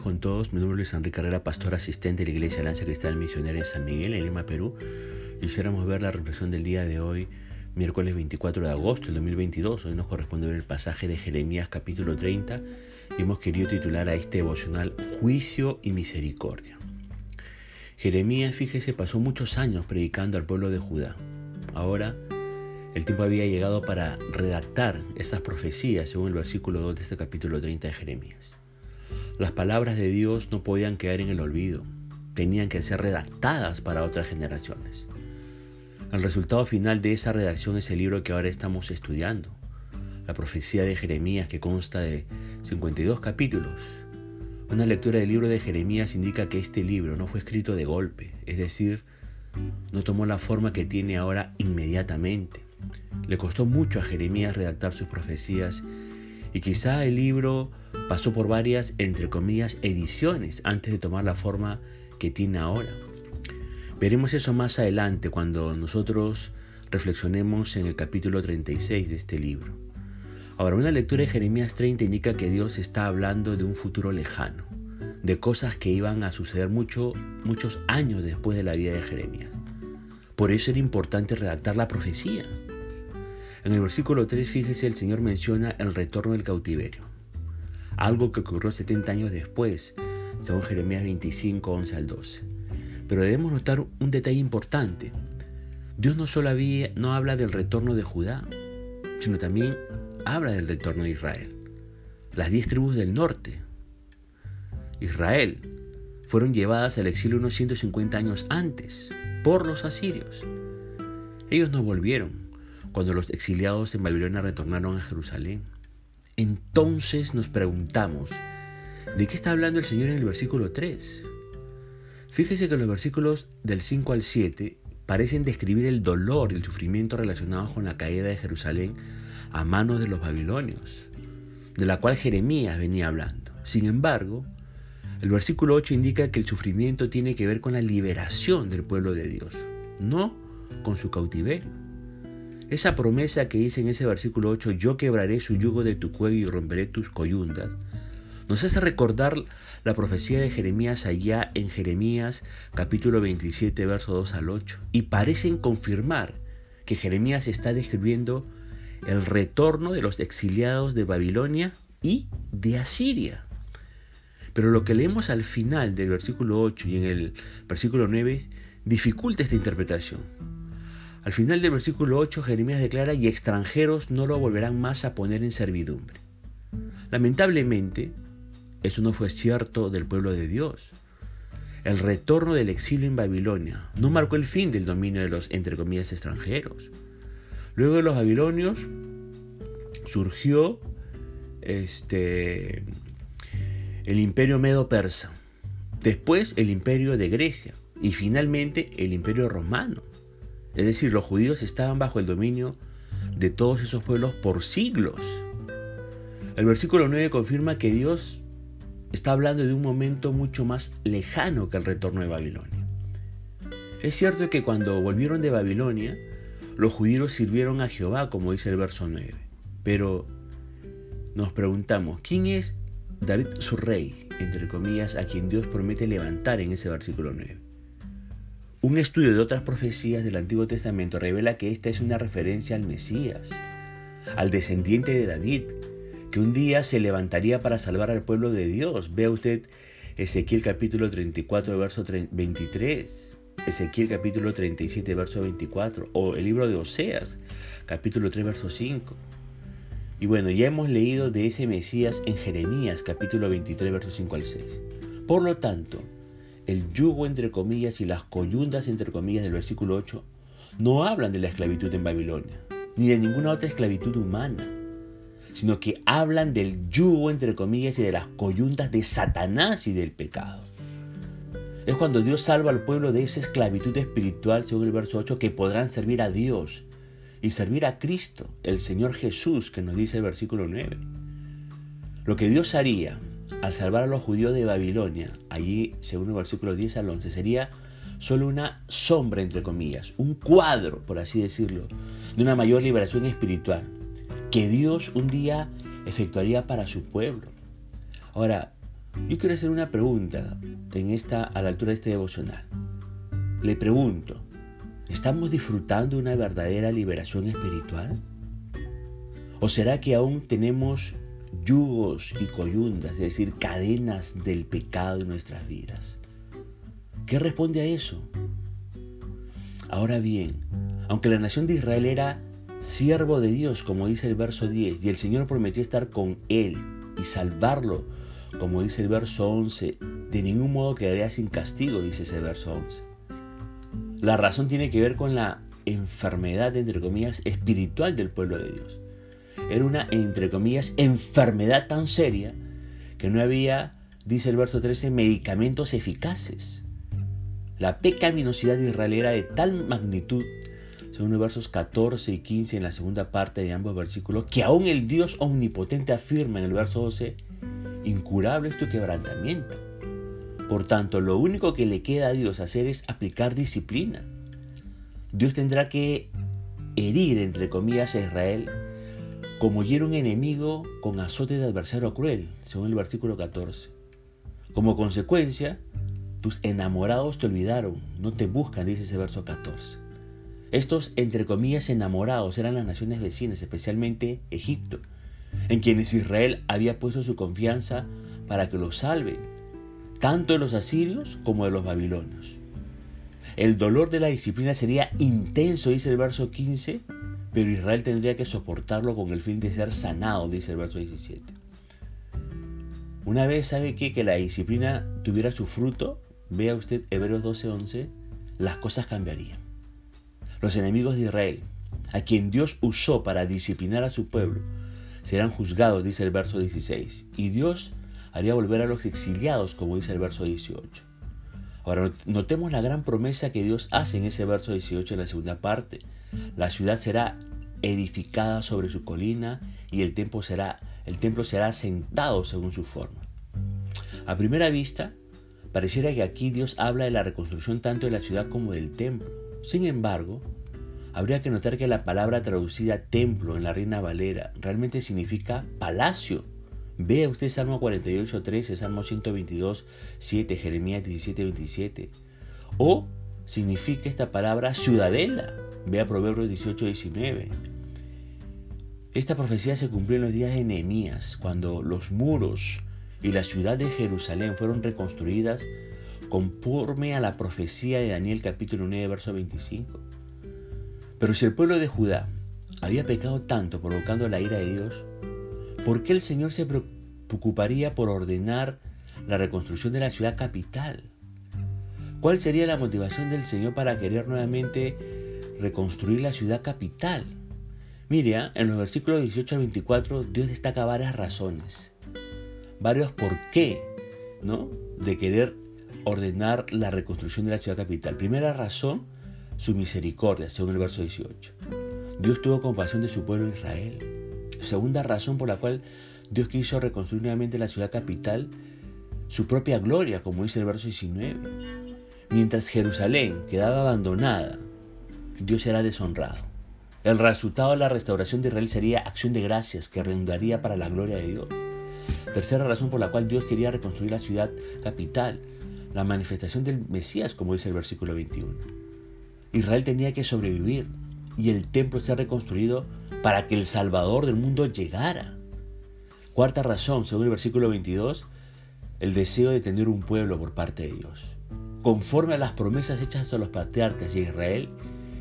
con todos. Mi nombre es Enrique Carrera, pastor asistente de la Iglesia Lanza Cristal Misionera en San Miguel, en Lima, Perú. Quisiéramos ver la reflexión del día de hoy, miércoles 24 de agosto del 2022. Hoy nos corresponde ver el pasaje de Jeremías capítulo 30 y hemos querido titular a este devocional Juicio y Misericordia. Jeremías, fíjese, pasó muchos años predicando al pueblo de Judá. Ahora el tiempo había llegado para redactar esas profecías según el versículo 2 de este capítulo 30 de Jeremías. Las palabras de Dios no podían quedar en el olvido, tenían que ser redactadas para otras generaciones. El resultado final de esa redacción es el libro que ahora estamos estudiando, la profecía de Jeremías que consta de 52 capítulos. Una lectura del libro de Jeremías indica que este libro no fue escrito de golpe, es decir, no tomó la forma que tiene ahora inmediatamente. Le costó mucho a Jeremías redactar sus profecías y quizá el libro pasó por varias, entre comillas, ediciones antes de tomar la forma que tiene ahora. Veremos eso más adelante cuando nosotros reflexionemos en el capítulo 36 de este libro. Ahora, una lectura de Jeremías 30 indica que Dios está hablando de un futuro lejano, de cosas que iban a suceder mucho, muchos años después de la vida de Jeremías. Por eso era importante redactar la profecía. En el versículo 3, fíjese, el Señor menciona el retorno del cautiverio, algo que ocurrió 70 años después, según Jeremías 25, 11 al 12. Pero debemos notar un detalle importante. Dios no solo no habla del retorno de Judá, sino también habla del retorno de Israel. Las diez tribus del norte, Israel, fueron llevadas al exilio unos 150 años antes por los asirios. Ellos no volvieron, cuando los exiliados en Babilonia retornaron a Jerusalén. Entonces nos preguntamos, ¿de qué está hablando el Señor en el versículo 3? Fíjese que los versículos del 5 al 7 parecen describir el dolor y el sufrimiento relacionados con la caída de Jerusalén a manos de los babilonios, de la cual Jeremías venía hablando. Sin embargo, el versículo 8 indica que el sufrimiento tiene que ver con la liberación del pueblo de Dios, no con su cautiverio. Esa promesa que dice en ese versículo 8, yo quebraré su yugo de tu cuello y romperé tus coyundas, nos hace recordar la profecía de Jeremías allá en Jeremías capítulo 27, verso 2 al 8. Y parecen confirmar que Jeremías está describiendo el retorno de los exiliados de Babilonia y de Asiria. Pero lo que leemos al final del versículo 8 y en el versículo 9 dificulta esta interpretación. Al final del versículo 8, Jeremías declara, y extranjeros no lo volverán más a poner en servidumbre. Lamentablemente, eso no fue cierto del pueblo de Dios. El retorno del exilio en Babilonia no marcó el fin del dominio de los, entre comillas, extranjeros. Luego de los babilonios surgió este, el imperio medo-persa, después el imperio de Grecia y finalmente el imperio romano. Es decir, los judíos estaban bajo el dominio de todos esos pueblos por siglos. El versículo 9 confirma que Dios está hablando de un momento mucho más lejano que el retorno de Babilonia. Es cierto que cuando volvieron de Babilonia, los judíos sirvieron a Jehová, como dice el verso 9. Pero nos preguntamos, ¿quién es David su rey, entre comillas, a quien Dios promete levantar en ese versículo 9? Un estudio de otras profecías del Antiguo Testamento revela que esta es una referencia al Mesías, al descendiente de David, que un día se levantaría para salvar al pueblo de Dios. Vea usted Ezequiel capítulo 34, verso 23, Ezequiel capítulo 37, verso 24, o el libro de Oseas, capítulo 3, verso 5. Y bueno, ya hemos leído de ese Mesías en Jeremías, capítulo 23, verso 5 al 6. Por lo tanto, el yugo entre comillas y las coyundas entre comillas del versículo 8 no hablan de la esclavitud en Babilonia, ni de ninguna otra esclavitud humana, sino que hablan del yugo entre comillas y de las coyundas de Satanás y del pecado. Es cuando Dios salva al pueblo de esa esclavitud espiritual, según el verso 8, que podrán servir a Dios y servir a Cristo, el Señor Jesús, que nos dice el versículo 9. Lo que Dios haría al salvar a los judíos de Babilonia, allí, según el versículo 10 al 11, sería solo una sombra, entre comillas, un cuadro, por así decirlo, de una mayor liberación espiritual que Dios un día efectuaría para su pueblo. Ahora, Yo quiero hacer una pregunta en esta, a la altura de este devocional. Le pregunto, ¿estamos disfrutando una verdadera liberación espiritual? ¿O será que aún tenemos yugos y coyundas, es decir, cadenas del pecado en nuestras vidas? ¿Qué responde a eso? Ahora bien, aunque la nación de Israel era siervo de Dios, como dice el verso 10, y el Señor prometió estar con él y salvarlo, como dice el verso 11, de ningún modo quedaría sin castigo, dice ese verso 11. La razón tiene que ver con la enfermedad, entre comillas, espiritual del pueblo de Dios. Era una, entre comillas, enfermedad tan seria que no había, dice el verso 13, medicamentos eficaces. La pecaminosidad de Israel era de tal magnitud, según los versos 14 y 15 en la segunda parte de ambos versículos, que aún el Dios omnipotente afirma en el verso 12, incurable es tu quebrantamiento. Por tanto, lo único que le queda a Dios hacer es aplicar disciplina. Dios tendrá que herir, entre comillas, a Israel como un enemigo con azote de adversario cruel, según el versículo 14. Como consecuencia, tus enamorados te olvidaron, no te buscan, dice ese verso 14. Estos, entre comillas, enamorados eran las naciones vecinas, especialmente Egipto, en quienes Israel había puesto su confianza para que los salven, tanto de los asirios como de los babilonios. El dolor de la disciplina sería intenso, dice el verso 15, pero Israel tendría que soportarlo con el fin de ser sanado, dice el verso 17. Una vez sabe que, que la disciplina tuviera su fruto, vea usted Hebreos 12:11, las cosas cambiarían. Los enemigos de Israel, a quien Dios usó para disciplinar a su pueblo, serán juzgados, dice el verso 16, y Dios haría volver a los exiliados, como dice el verso 18. Ahora, notemos la gran promesa que Dios hace en ese verso 18 en la segunda parte. La ciudad será edificada sobre su colina y el templo será, el templo será sentado según su forma. A primera vista, pareciera que aquí Dios habla de la reconstrucción tanto de la ciudad como del templo. Sin embargo, habría que notar que la palabra traducida templo en la Reina Valera realmente significa palacio. Vea usted Salmo 48, 13, Salmo 122, 7, Jeremías 17, 27. O significa esta palabra ciudadela. Vea Proverbios 18, 19. Esta profecía se cumplió en los días de Nehemías, cuando los muros y la ciudad de Jerusalén fueron reconstruidas conforme a la profecía de Daniel capítulo 9, verso 25. Pero si el pueblo de Judá había pecado tanto provocando la ira de Dios, ¿por qué el Señor se preocuparía por ordenar la reconstrucción de la ciudad capital? ¿Cuál sería la motivación del Señor para querer nuevamente reconstruir la ciudad capital? Mire, ¿ah? en los versículos 18 al 24 Dios destaca varias razones, varios por qué, ¿no? De querer ordenar la reconstrucción de la ciudad capital. Primera razón, su misericordia, según el verso 18. Dios tuvo compasión de su pueblo Israel. Segunda razón por la cual Dios quiso reconstruir nuevamente la ciudad capital, su propia gloria, como dice el verso 19. Mientras Jerusalén quedaba abandonada, Dios será deshonrado. El resultado de la restauración de Israel sería acción de gracias que redundaría para la gloria de Dios. Tercera razón por la cual Dios quería reconstruir la ciudad capital, la manifestación del Mesías, como dice el versículo 21. Israel tenía que sobrevivir y el templo ser reconstruido para que el Salvador del mundo llegara. Cuarta razón, según el versículo 22, el deseo de tener un pueblo por parte de Dios. Conforme a las promesas hechas a los patriarcas y a Israel,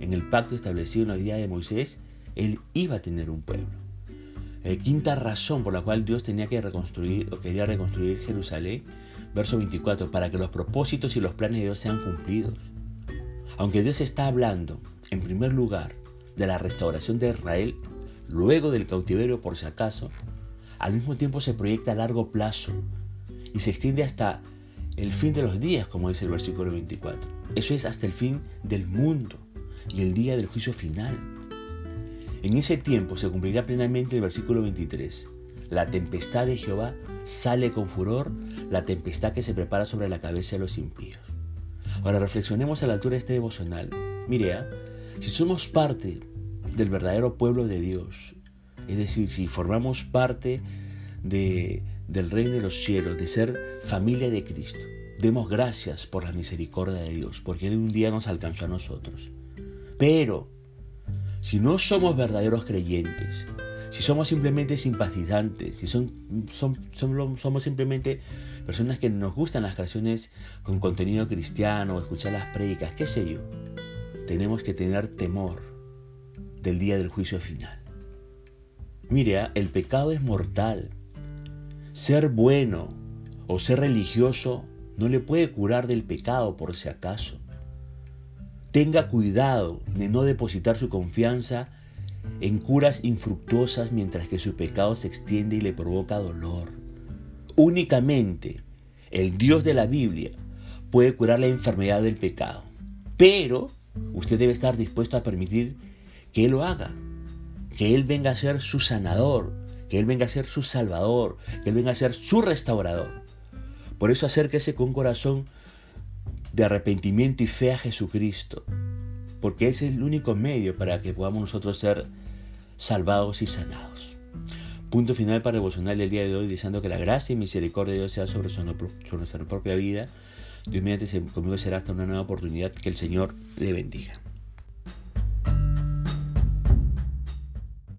en el pacto establecido en la día de Moisés, él iba a tener un pueblo. Eh, quinta razón por la cual Dios tenía que reconstruir o quería reconstruir Jerusalén, verso 24, para que los propósitos y los planes de Dios sean cumplidos. Aunque Dios está hablando, en primer lugar, de la restauración de Israel, luego del cautiverio por si acaso, al mismo tiempo se proyecta a largo plazo y se extiende hasta el fin de los días, como dice el versículo 24. Eso es hasta el fin del mundo y el día del juicio final. En ese tiempo se cumplirá plenamente el versículo 23. La tempestad de Jehová sale con furor, la tempestad que se prepara sobre la cabeza de los impíos. Ahora reflexionemos a la altura de este devocional. Mire, ¿ah? Si somos parte del verdadero pueblo de Dios, es decir, si formamos parte de, del reino de los cielos, de ser familia de Cristo. Demos gracias por la misericordia de Dios, porque Él un día nos alcanzó a nosotros. Pero, si no somos verdaderos creyentes, si somos simplemente simpatizantes, si somos simplemente personas que nos gustan las canciones con contenido cristiano, escuchar las predicas, qué sé yo, tenemos que tener temor del día del juicio final. Mire, ¿ah? el pecado es mortal. Ser bueno o ser religioso no le puede curar del pecado por si acaso. Tenga cuidado de no depositar su confianza en curas infructuosas mientras que su pecado se extiende y le provoca dolor. Únicamente el Dios de la Biblia puede curar la enfermedad del pecado, pero usted debe estar dispuesto a permitir que Él lo haga, que Él venga a ser su sanador, que Él venga a ser su salvador, que Él venga a ser su restaurador. Por eso acérquese con corazón de arrepentimiento y fe a Jesucristo, porque ese es el único medio para que podamos nosotros ser salvados y sanados. Punto final para devocional del día de hoy, deseando que la gracia y misericordia de Dios sea sobre, nuestra propia vida. Dios mediante conmigo será hasta una nueva oportunidad. Que el Señor le bendiga.